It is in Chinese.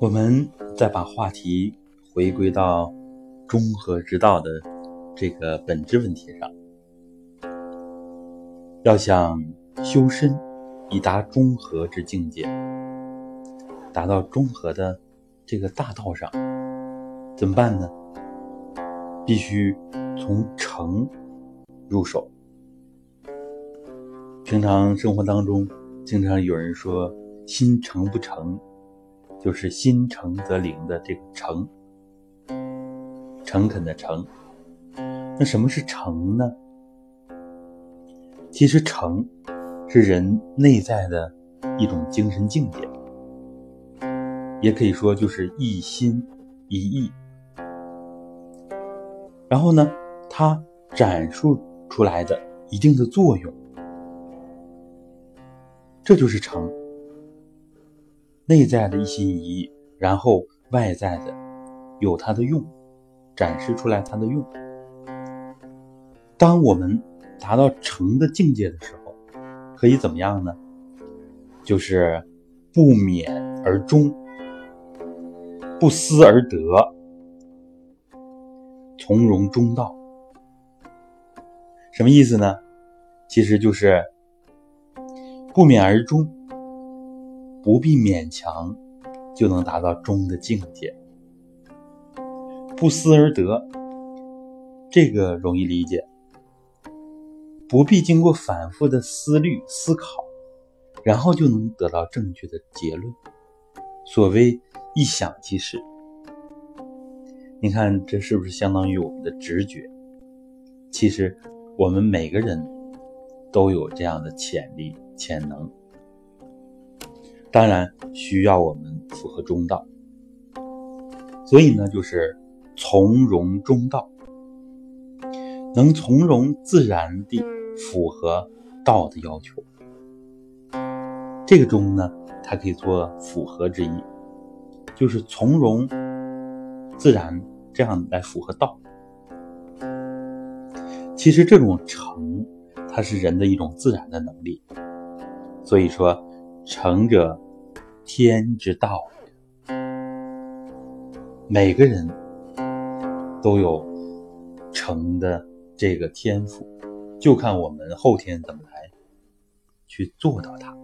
我们再把话题回归到中和之道的这个本质问题上，要想修身以达中和之境界，达到中和的这个大道上，怎么办呢？必须从诚入手。平常生活当中，经常有人说“心诚不诚”。就是心诚则灵的这个诚，诚恳的诚。那什么是诚呢？其实诚是人内在的一种精神境界，也可以说就是一心一意。然后呢，它展述出来的一定的作用，这就是诚。内在的一心一意，然后外在的有它的用，展示出来它的用。当我们达到成的境界的时候，可以怎么样呢？就是不勉而终，不思而得，从容中道。什么意思呢？其实就是不勉而终。不必勉强就能达到中的境界，不思而得，这个容易理解。不必经过反复的思虑思考，然后就能得到正确的结论。所谓一想即是。你看这是不是相当于我们的直觉？其实我们每个人都有这样的潜力潜能。当然需要我们符合中道，所以呢，就是从容中道，能从容自然地符合道的要求。这个中呢，它可以做符合之意，就是从容自然这样来符合道。其实这种诚，它是人的一种自然的能力，所以说。成者，天之道也。每个人都有成的这个天赋，就看我们后天怎么来去做到它。